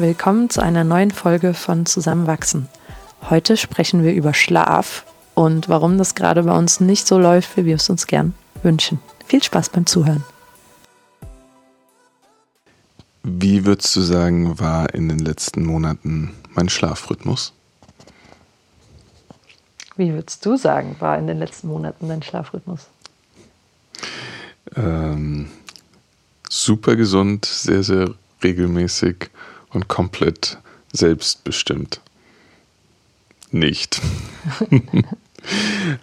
willkommen zu einer neuen Folge von Zusammenwachsen. Heute sprechen wir über Schlaf und warum das gerade bei uns nicht so läuft, wie wir es uns gern wünschen. Viel Spaß beim Zuhören. Wie würdest du sagen, war in den letzten Monaten mein Schlafrhythmus? Wie würdest du sagen, war in den letzten Monaten dein Schlafrhythmus? Ähm, super gesund, sehr, sehr regelmäßig und komplett selbstbestimmt. Nicht.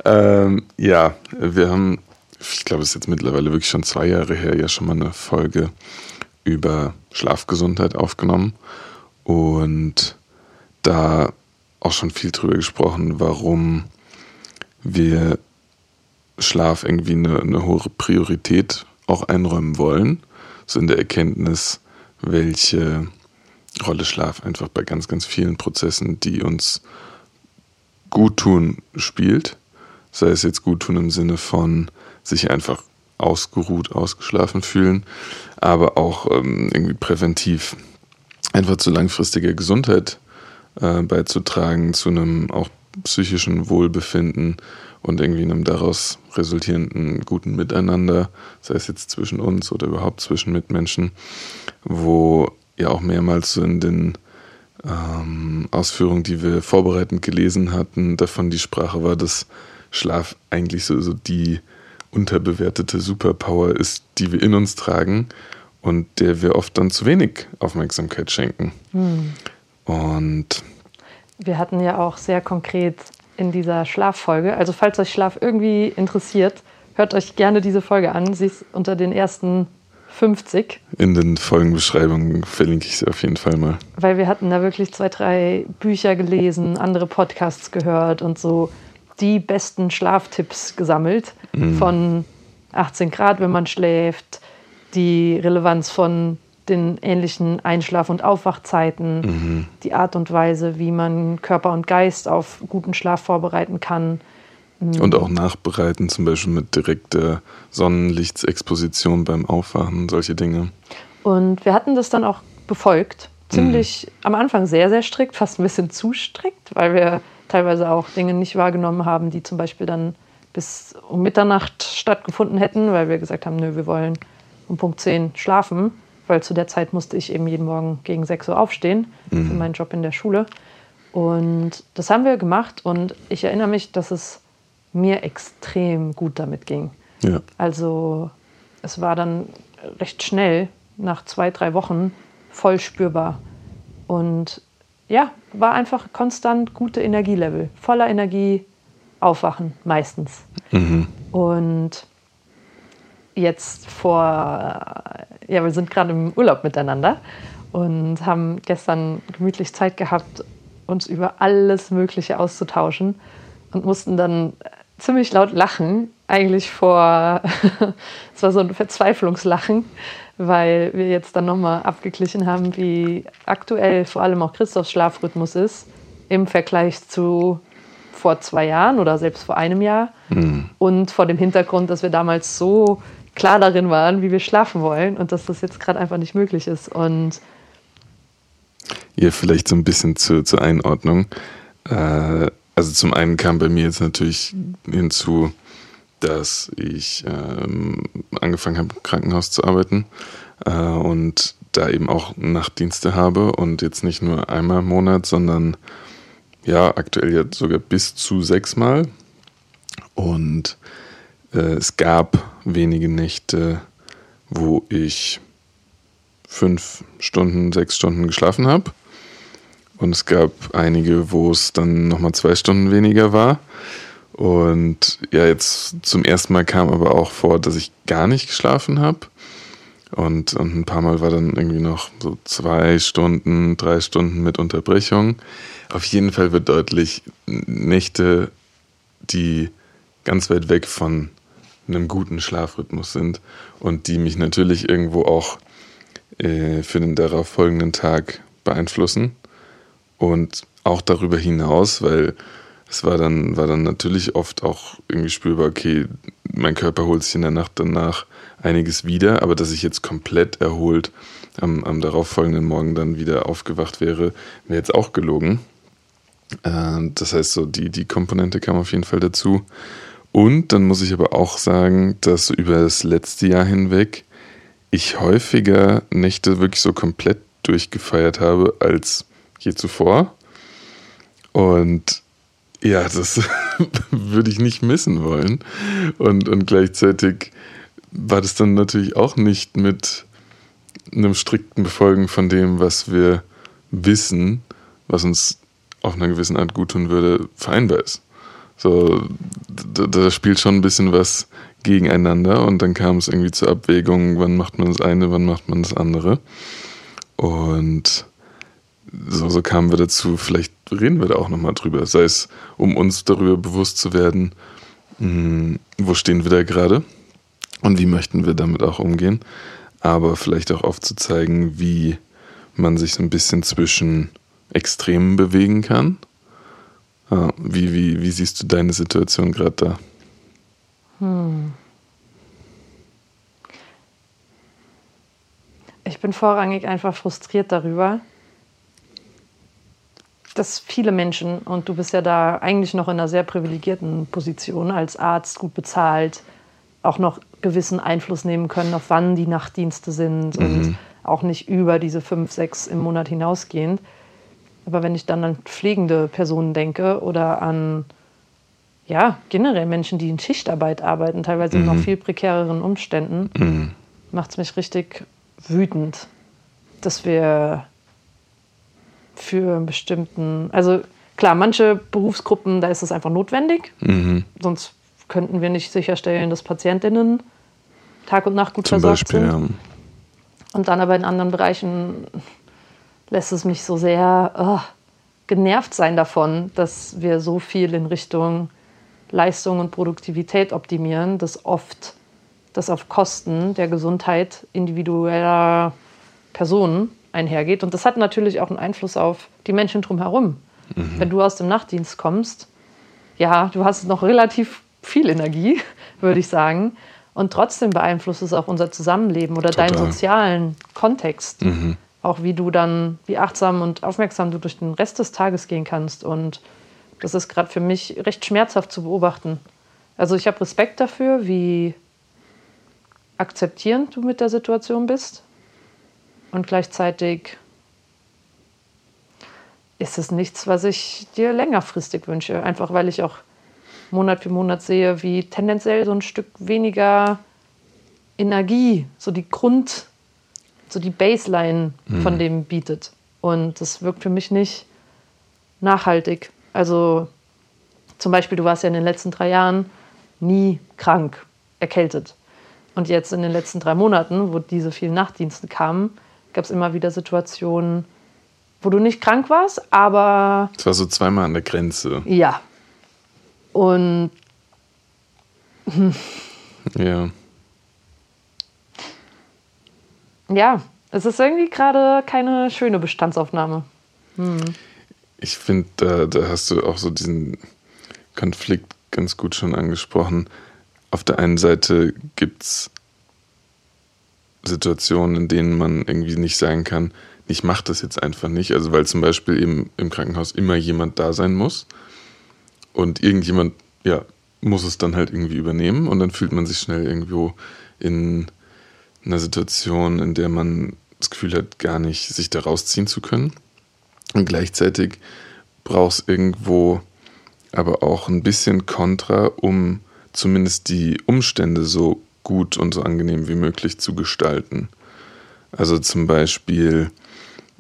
ähm, ja, wir haben, ich glaube, es ist jetzt mittlerweile wirklich schon zwei Jahre her, ja schon mal eine Folge über Schlafgesundheit aufgenommen und da auch schon viel drüber gesprochen, warum wir Schlaf irgendwie eine, eine hohe Priorität auch einräumen wollen. So in der Erkenntnis, welche Rolle Schlaf einfach bei ganz, ganz vielen Prozessen, die uns gut tun, spielt. Sei es jetzt gut tun im Sinne von sich einfach ausgeruht, ausgeschlafen fühlen, aber auch ähm, irgendwie präventiv einfach zu langfristiger Gesundheit äh, beizutragen, zu einem auch psychischen Wohlbefinden und irgendwie einem daraus resultierenden guten Miteinander, sei es jetzt zwischen uns oder überhaupt zwischen Mitmenschen, wo ja auch mehrmals so in den ähm, Ausführungen, die wir vorbereitend gelesen hatten, davon die Sprache war, dass Schlaf eigentlich so, so die unterbewertete Superpower ist, die wir in uns tragen und der wir oft dann zu wenig Aufmerksamkeit schenken. Hm. Und wir hatten ja auch sehr konkret in dieser Schlaffolge, also falls euch Schlaf irgendwie interessiert, hört euch gerne diese Folge an. Sie ist unter den ersten 50. In den Folgenbeschreibungen verlinke ich sie auf jeden Fall mal. Weil wir hatten da wirklich zwei, drei Bücher gelesen, andere Podcasts gehört und so die besten Schlaftipps gesammelt. Mhm. Von 18 Grad, wenn man schläft, die Relevanz von den ähnlichen Einschlaf- und Aufwachzeiten, mhm. die Art und Weise, wie man Körper und Geist auf guten Schlaf vorbereiten kann. Mhm. Und auch nachbereiten, zum Beispiel mit direkter Sonnenlichtsexposition beim Aufwachen, solche Dinge. Und wir hatten das dann auch befolgt. Ziemlich mhm. am Anfang sehr, sehr strikt, fast ein bisschen zu strikt, weil wir teilweise auch Dinge nicht wahrgenommen haben, die zum Beispiel dann bis um Mitternacht stattgefunden hätten, weil wir gesagt haben, nö, wir wollen um Punkt 10 schlafen weil zu der Zeit musste ich eben jeden Morgen gegen 6 Uhr aufstehen mhm. für meinen Job in der Schule. Und das haben wir gemacht und ich erinnere mich, dass es mir extrem gut damit ging. Ja. Also es war dann recht schnell, nach zwei, drei Wochen, voll spürbar. Und ja, war einfach konstant gute Energielevel, voller Energie aufwachen, meistens. Mhm. Und jetzt vor, ja, wir sind gerade im Urlaub miteinander und haben gestern gemütlich Zeit gehabt, uns über alles Mögliche auszutauschen und mussten dann ziemlich laut lachen, eigentlich vor, es war so ein Verzweiflungslachen, weil wir jetzt dann nochmal abgeglichen haben, wie aktuell vor allem auch Christophs Schlafrhythmus ist im Vergleich zu vor zwei Jahren oder selbst vor einem Jahr. Mhm. Und vor dem Hintergrund, dass wir damals so klar darin waren, wie wir schlafen wollen und dass das jetzt gerade einfach nicht möglich ist. Und ja, vielleicht so ein bisschen zur, zur Einordnung. Äh, also zum einen kam bei mir jetzt natürlich hinzu, dass ich ähm, angefangen habe, im Krankenhaus zu arbeiten äh, und da eben auch Nachtdienste habe und jetzt nicht nur einmal im Monat, sondern ja, aktuell jetzt sogar bis zu sechsmal. Und äh, es gab wenige Nächte, wo ich fünf Stunden, sechs Stunden geschlafen habe. Und es gab einige, wo es dann nochmal zwei Stunden weniger war. Und ja, jetzt zum ersten Mal kam aber auch vor, dass ich gar nicht geschlafen habe. Und, und ein paar Mal war dann irgendwie noch so zwei Stunden, drei Stunden mit Unterbrechung. Auf jeden Fall wird deutlich, Nächte, die ganz weit weg von einem guten Schlafrhythmus sind und die mich natürlich irgendwo auch äh, für den darauf folgenden Tag beeinflussen und auch darüber hinaus, weil es war dann, war dann natürlich oft auch irgendwie spürbar, okay, mein Körper holt sich in der Nacht danach einiges wieder, aber dass ich jetzt komplett erholt am, am darauffolgenden Morgen dann wieder aufgewacht wäre, wäre jetzt auch gelogen. Äh, das heißt, so die, die Komponente kam auf jeden Fall dazu. Und dann muss ich aber auch sagen, dass über das letzte Jahr hinweg ich häufiger Nächte wirklich so komplett durchgefeiert habe als je zuvor. Und ja, das würde ich nicht missen wollen. Und, und gleichzeitig war das dann natürlich auch nicht mit einem strikten Befolgen von dem, was wir wissen, was uns auf einer gewissen Art gut tun würde, vereinbar ist. So, da, da spielt schon ein bisschen was gegeneinander und dann kam es irgendwie zur Abwägung, wann macht man das eine, wann macht man das andere. Und so, so kamen wir dazu, vielleicht reden wir da auch nochmal drüber, sei es, um uns darüber bewusst zu werden, mh, hm, wo stehen wir da gerade und wie möchten wir damit auch umgehen, aber vielleicht auch aufzuzeigen, wie man sich so ein bisschen zwischen Extremen bewegen kann. Ah, wie, wie, wie siehst du deine Situation gerade da? Hm. Ich bin vorrangig einfach frustriert darüber, dass viele Menschen, und du bist ja da eigentlich noch in einer sehr privilegierten Position als Arzt, gut bezahlt, auch noch gewissen Einfluss nehmen können, auf wann die Nachtdienste sind mhm. und auch nicht über diese fünf, sechs im Monat hinausgehend. Aber wenn ich dann an pflegende Personen denke oder an ja, generell Menschen, die in Schichtarbeit arbeiten, teilweise mhm. in noch viel prekäreren Umständen, mhm. macht es mich richtig wütend, dass wir für einen bestimmten, also klar, manche Berufsgruppen, da ist es einfach notwendig, mhm. sonst könnten wir nicht sicherstellen, dass Patientinnen Tag und Nacht gut Zum versorgt Beispiel, sind. Ja. Und dann aber in anderen Bereichen lässt es mich so sehr oh, genervt sein davon, dass wir so viel in Richtung Leistung und Produktivität optimieren, dass oft das auf Kosten der Gesundheit individueller Personen einhergeht. Und das hat natürlich auch einen Einfluss auf die Menschen drumherum. Mhm. Wenn du aus dem Nachtdienst kommst, ja, du hast noch relativ viel Energie, würde ich sagen. Und trotzdem beeinflusst es auch unser Zusammenleben oder Total. deinen sozialen Kontext. Mhm. Auch wie du dann, wie achtsam und aufmerksam du durch den Rest des Tages gehen kannst. Und das ist gerade für mich recht schmerzhaft zu beobachten. Also ich habe Respekt dafür, wie akzeptierend du mit der Situation bist. Und gleichzeitig ist es nichts, was ich dir längerfristig wünsche. Einfach weil ich auch Monat für Monat sehe, wie tendenziell so ein Stück weniger Energie, so die Grund, so die Baseline mhm. von dem bietet. Und das wirkt für mich nicht nachhaltig. Also zum Beispiel, du warst ja in den letzten drei Jahren nie krank, erkältet. Und jetzt in den letzten drei Monaten, wo diese vielen Nachtdienste kamen, gab es immer wieder Situationen, wo du nicht krank warst, aber. Es war so zweimal an der Grenze. Ja, und ja. Ja, es ist irgendwie gerade keine schöne Bestandsaufnahme. Hm. Ich finde, da, da hast du auch so diesen Konflikt ganz gut schon angesprochen. Auf der einen Seite gibt es Situationen, in denen man irgendwie nicht sagen kann, ich mache das jetzt einfach nicht. Also weil zum Beispiel eben im Krankenhaus immer jemand da sein muss und irgendjemand, ja, muss es dann halt irgendwie übernehmen und dann fühlt man sich schnell irgendwo in einer Situation, in der man das Gefühl hat, gar nicht sich da rausziehen zu können. Und gleichzeitig braucht es irgendwo aber auch ein bisschen Kontra, um zumindest die Umstände so gut und so angenehm wie möglich zu gestalten. Also zum Beispiel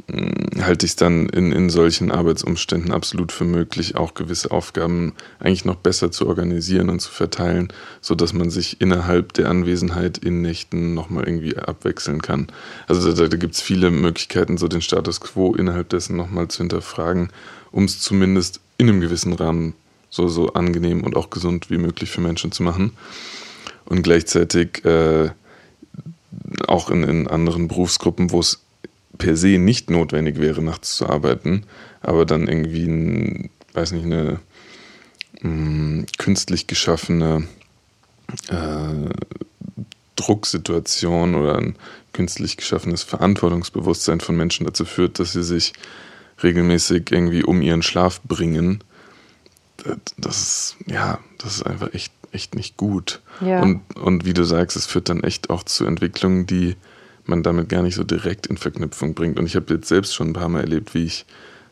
hm, halte ich es dann in, in solchen Arbeitsumständen absolut für möglich, auch gewisse Aufgaben eigentlich noch besser zu organisieren und zu verteilen, sodass man sich innerhalb der Anwesenheit in Nächten nochmal irgendwie abwechseln kann. Also da, da gibt es viele Möglichkeiten, so den Status quo innerhalb dessen nochmal zu hinterfragen, um es zumindest in einem gewissen Rahmen so, so angenehm und auch gesund wie möglich für Menschen zu machen. Und gleichzeitig äh, auch in, in anderen Berufsgruppen, wo es per se nicht notwendig wäre, nachts zu arbeiten, aber dann irgendwie, ein, weiß nicht, eine mh, mm, künstlich geschaffene äh, Drucksituation oder ein künstlich geschaffenes Verantwortungsbewusstsein von Menschen dazu führt, dass sie sich regelmäßig irgendwie um ihren Schlaf bringen, das ist, ja, das ist einfach echt, echt nicht gut. Ja. Und, und wie du sagst, es führt dann echt auch zu Entwicklungen, die man damit gar nicht so direkt in Verknüpfung bringt. Und ich habe jetzt selbst schon ein paar Mal erlebt, wie ich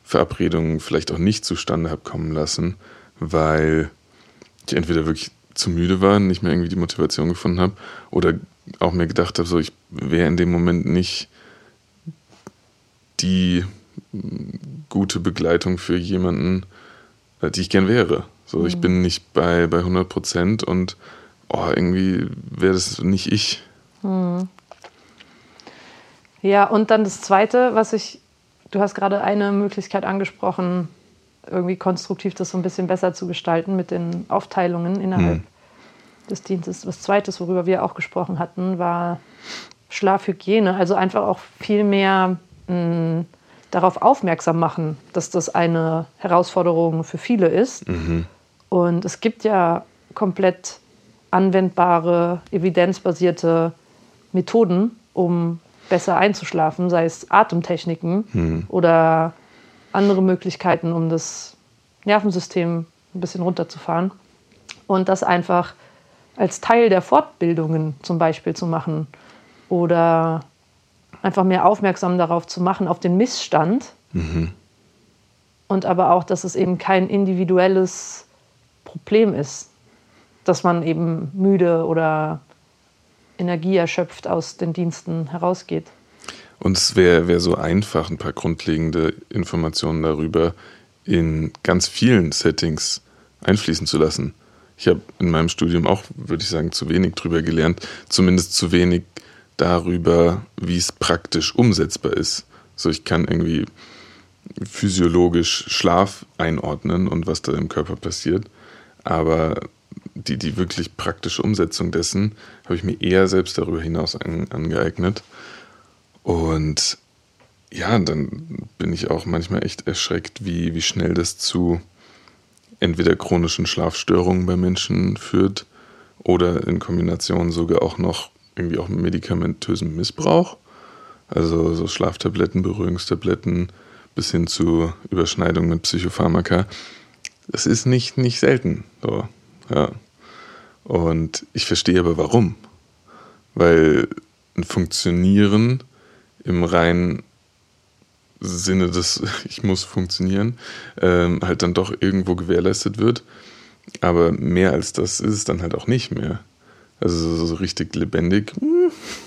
Verabredungen vielleicht auch nicht zustande habe kommen lassen, weil ich entweder wirklich zu müde war, nicht mehr irgendwie die Motivation gefunden habe oder auch mir gedacht habe, so ich wäre in dem Moment nicht die gute Begleitung für jemanden, äh, die ich gern wäre. So, mhm. ich bin nicht bei, bei 100 Prozent und oh, irgendwie wäre das nicht ich. Mhm. Ja, und dann das Zweite, was ich, du hast gerade eine Möglichkeit angesprochen, irgendwie konstruktiv das so ein bisschen besser zu gestalten mit den Aufteilungen innerhalb mhm. des Dienstes. Das Zweite, worüber wir auch gesprochen hatten, war Schlafhygiene. Also einfach auch viel mehr mh, mm, darauf aufmerksam machen, dass das eine Herausforderung für viele ist. Mhm. Und es gibt ja komplett anwendbare, evidenzbasierte Methoden, um besser einzuschlafen, sei es Atemtechniken mhm. oder andere Möglichkeiten, um das Nervensystem ein bisschen runterzufahren. Und das einfach als Teil der Fortbildungen zum Beispiel zu machen oder einfach mehr aufmerksam darauf zu machen, auf den Missstand. Mhm. Und aber auch, dass es eben kein individuelles Problem ist, dass man eben müde oder Energie erschöpft aus den Diensten herausgeht. Und es wäre wär so einfach, ein paar grundlegende Informationen darüber in ganz vielen Settings einfließen zu lassen. Ich habe in meinem Studium auch, würde ich sagen, zu wenig drüber gelernt, zumindest zu wenig darüber, wie es praktisch umsetzbar ist. So, ich kann irgendwie physiologisch Schlaf einordnen und was da im Körper passiert, aber die, die wirklich praktische Umsetzung dessen habe ich mir eher selbst darüber hinaus an, angeeignet. Und ja, dann bin ich auch manchmal echt erschreckt, wie, wie schnell das zu entweder chronischen Schlafstörungen bei Menschen führt oder in Kombination sogar auch noch irgendwie auch medikamentösen Missbrauch. Also so Schlaftabletten, Beruhigungstabletten bis hin zu Überschneidungen mit Psychopharmaka. Das ist nicht, nicht selten. So, ja. Und ich verstehe aber warum. Weil ein Funktionieren im reinen Sinne des Ich muss funktionieren ähm, halt dann doch irgendwo gewährleistet wird. Aber mehr als das ist es dann halt auch nicht mehr. Also so, richtig lebendig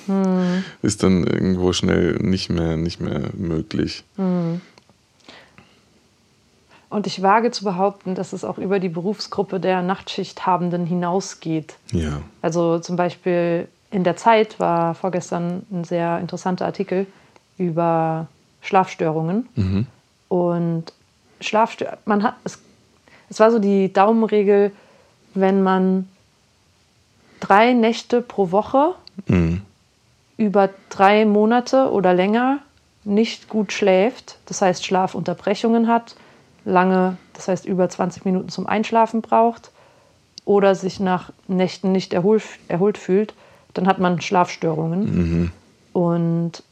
hm. ist dann irgendwo schnell nicht mehr, nicht mehr möglich. Hm. Und ich wage zu behaupten, dass es auch über die Berufsgruppe der Nachtschichthabenden hinausgeht. Ja. Also zum Beispiel in der Zeit war vorgestern ein sehr interessanter Artikel über Schlafstörungen. Mhm. Und Schlafstörungen, man hat, es, es war so die Daumenregel, wenn man drei Nächte pro Woche mhm. über drei Monate oder länger nicht gut schläft, das heißt Schlafunterbrechungen hat, lange, das heißt über 20 Minuten zum Einschlafen braucht oder sich nach Nächten nicht erholt, erholt fühlt, dann hat man Schlafstörungen. Mhm. Und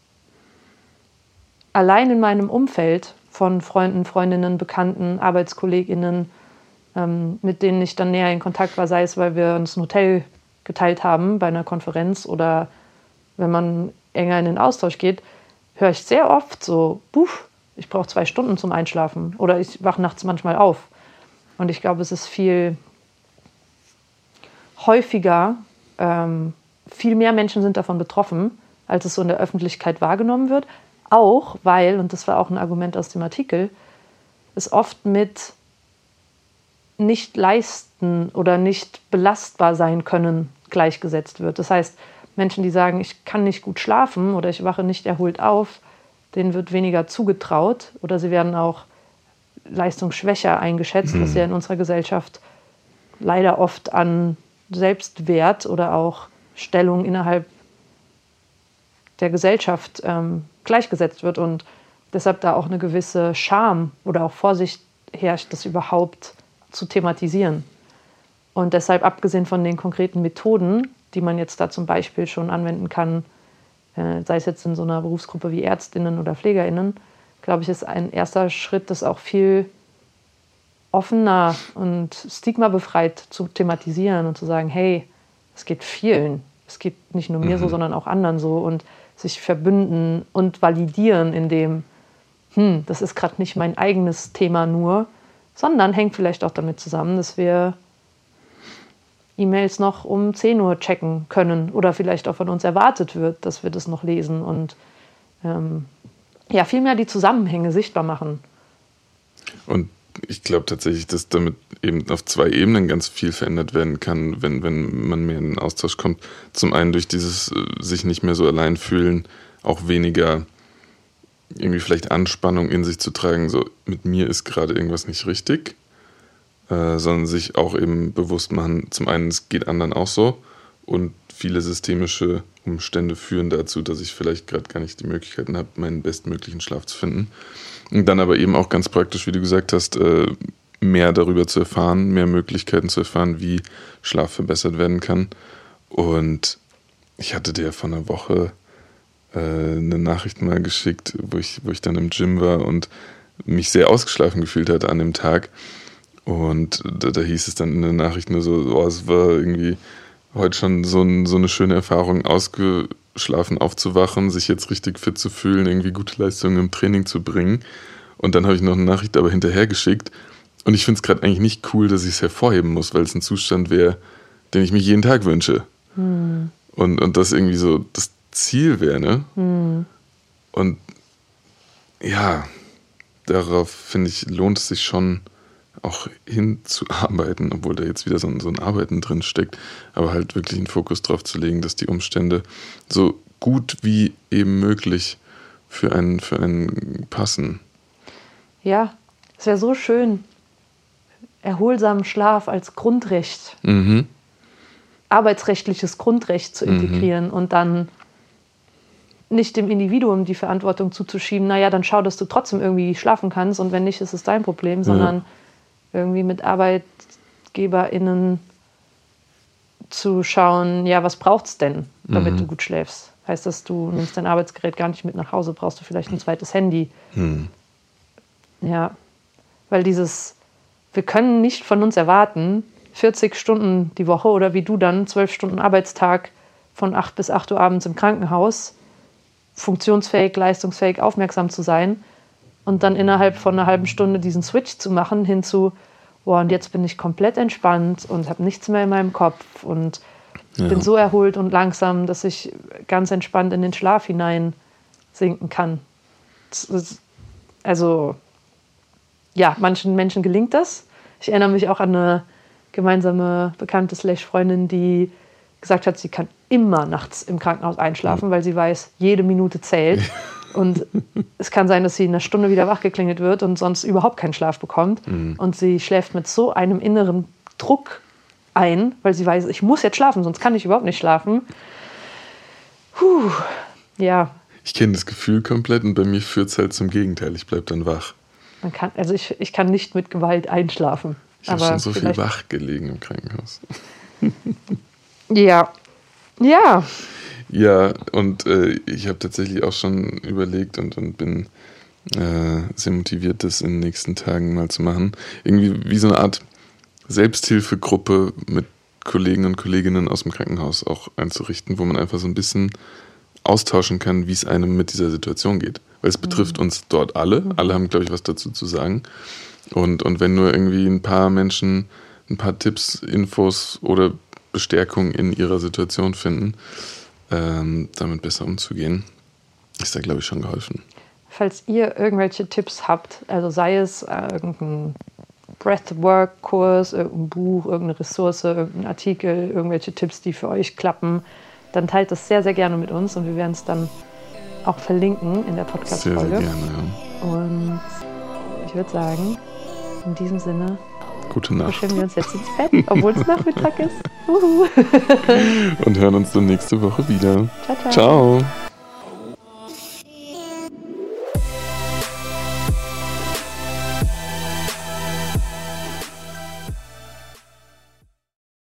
allein in meinem Umfeld von Freunden, Freundinnen, Bekannten, Arbeitskolleginnen, ähm, mit denen ich dann näher in Kontakt war, sei es, weil wir uns ein Hotel geteilt haben bei einer Konferenz oder wenn man enger in den Austausch geht, höre ich sehr oft so, buff, ich brauche zwei Stunden zum Einschlafen oder ich wache nachts manchmal auf. Und ich glaube, es ist viel häufiger, ähm, viel mehr Menschen sind davon betroffen, als es so in der Öffentlichkeit wahrgenommen wird. Auch weil, und das war auch ein Argument aus dem Artikel, es oft mit nicht leisten oder nicht belastbar sein können gleichgesetzt wird. Das heißt, Menschen, die sagen, ich kann nicht gut schlafen oder ich wache nicht erholt auf, denen wird weniger zugetraut oder sie werden auch leistungsschwächer eingeschätzt, mhm. was ja in unserer Gesellschaft leider oft an Selbstwert oder auch Stellung innerhalb der Gesellschaft ähm, gleichgesetzt wird und deshalb da auch eine gewisse Scham oder auch Vorsicht herrscht, das überhaupt zu thematisieren. Und deshalb, abgesehen von den konkreten Methoden, die man jetzt da zum Beispiel schon anwenden kann, sei es jetzt in so einer Berufsgruppe wie Ärztinnen oder Pflegerinnen, glaube ich, ist ein erster Schritt, das auch viel offener und stigmabefreit zu thematisieren und zu sagen, hey, es geht vielen. Es geht nicht nur mir mhm. so, sondern auch anderen so. Und sich verbünden und validieren in dem, hm, das ist gerade nicht mein eigenes Thema nur, sondern hängt vielleicht auch damit zusammen, dass wir E-Mails noch um 10 Uhr checken können oder vielleicht auch von uns erwartet wird, dass wir das noch lesen und ähm, ja, vielmehr die Zusammenhänge sichtbar machen. Und ich glaube tatsächlich, dass damit eben auf zwei Ebenen ganz viel verändert werden kann, wenn, wenn man mehr in den Austausch kommt. Zum einen durch dieses äh, sich nicht mehr so allein fühlen, auch weniger irgendwie vielleicht Anspannung in sich zu tragen, so mit mir ist gerade irgendwas nicht richtig, äh, sondern sich auch eben bewusst machen, zum einen, es geht anderen auch so und viele systemische Umstände führen dazu, dass ich vielleicht gerade gar nicht die Möglichkeiten habe, meinen bestmöglichen Schlaf zu finden. Und dann aber eben auch ganz praktisch, wie du gesagt hast, äh, mehr darüber zu erfahren, mehr Möglichkeiten zu erfahren, wie Schlaf verbessert werden kann. Und ich hatte dir vor einer Woche äh, eine Nachricht mal geschickt, wo ich, wo ich dann im Gym war und mich sehr ausgeschlafen gefühlt hatte an dem Tag. Und da, da hieß es dann in der Nachricht nur so, oh, es war irgendwie heute schon so, ein, so eine schöne Erfahrung, ausgeschlafen aufzuwachen, sich jetzt richtig fit zu fühlen, irgendwie gute Leistungen im Training zu bringen. Und dann habe ich noch eine Nachricht aber hinterher geschickt. Und ich finde es gerade eigentlich nicht cool, dass ich es hervorheben muss, weil es ein Zustand wäre, den ich mir jeden Tag wünsche. Hm. Und, und das irgendwie so das Ziel wäre, ne? Hm. Und ja, darauf finde ich, lohnt es sich schon auch hinzuarbeiten, obwohl da jetzt wieder so ein, so ein Arbeiten drin steckt, aber halt wirklich einen Fokus drauf zu legen, dass die Umstände so gut wie eben möglich für einen, für einen passen. Ja, es wäre so schön, erholsamen Schlaf als Grundrecht, mhm. arbeitsrechtliches Grundrecht zu integrieren mhm. und dann nicht dem Individuum die Verantwortung zuzuschieben, naja, dann schau, dass du trotzdem irgendwie schlafen kannst und wenn nicht, ist es dein Problem, sondern ja. Irgendwie mit ArbeitgeberInnen zu schauen, ja, was braucht es denn, damit mhm. du gut schläfst? Heißt das, du nimmst dein Arbeitsgerät gar nicht mit nach Hause, brauchst du vielleicht ein zweites Handy? Mhm. Ja, weil dieses wir können nicht von uns erwarten, 40 Stunden die Woche oder wie du dann, 12 Stunden Arbeitstag von 8 bis 8 Uhr abends im Krankenhaus, funktionsfähig, leistungsfähig, aufmerksam zu sein und dann innerhalb von einer halben Stunde diesen Switch zu machen hin zu, boah, und jetzt bin ich komplett entspannt und habe nichts mehr in meinem Kopf und ja. bin so erholt und langsam, dass ich ganz entspannt in den Schlaf hinein sinken kann. Also ja, manchen Menschen gelingt das. Ich erinnere mich auch an eine gemeinsame bekannte Slash-Freundin, die gesagt hat, sie kann immer nachts im Krankenhaus einschlafen, weil sie weiß, jede Minute zählt. Und es kann sein, dass sie in einer Stunde wieder wachgeklingelt wird und sonst überhaupt keinen Schlaf bekommt. Mhm. Und sie schläft mit so einem inneren Druck ein, weil sie weiß, ich muss jetzt schlafen, sonst kann ich überhaupt nicht schlafen. Puh, ja. Ich kenne das Gefühl komplett und bei mir führt es halt zum Gegenteil. Ich bleibe dann wach. Man kann, also ich, ich kann nicht mit Gewalt einschlafen. Ich habe schon so viel wach gelegen im Krankenhaus. ja. Ja. Ja, und äh, ich habe tatsächlich auch schon überlegt und, und bin äh, sehr motiviert, das in den nächsten Tagen mal zu machen. Irgendwie wie so eine Art Selbsthilfegruppe mit Kollegen und Kolleginnen aus dem Krankenhaus auch einzurichten, wo man einfach so ein bisschen austauschen kann, wie es einem mit dieser Situation geht. Weil es betrifft mhm. uns dort alle. Alle haben, glaube ich, was dazu zu sagen. Und, und wenn nur irgendwie ein paar Menschen ein paar Tipps, Infos oder Bestärkung in ihrer Situation finden, ähm, damit besser umzugehen, ist da, glaube ich, schon geholfen. Falls ihr irgendwelche Tipps habt, also sei es äh, irgendein Breathwork-Kurs, irgendein Buch, irgendeine Ressource, irgendein Artikel, irgendwelche Tipps, die für euch klappen, dann teilt das sehr, sehr gerne mit uns und wir werden es dann auch verlinken in der Podcast-Folge. Sehr, sehr gerne, ja. Und ich würde sagen, in diesem Sinne. Gute Nacht. Kuscheln wir uns jetzt ins Bett, obwohl es Nachmittag ist. Und hören uns dann nächste Woche wieder. Ciao, ciao. Ciao.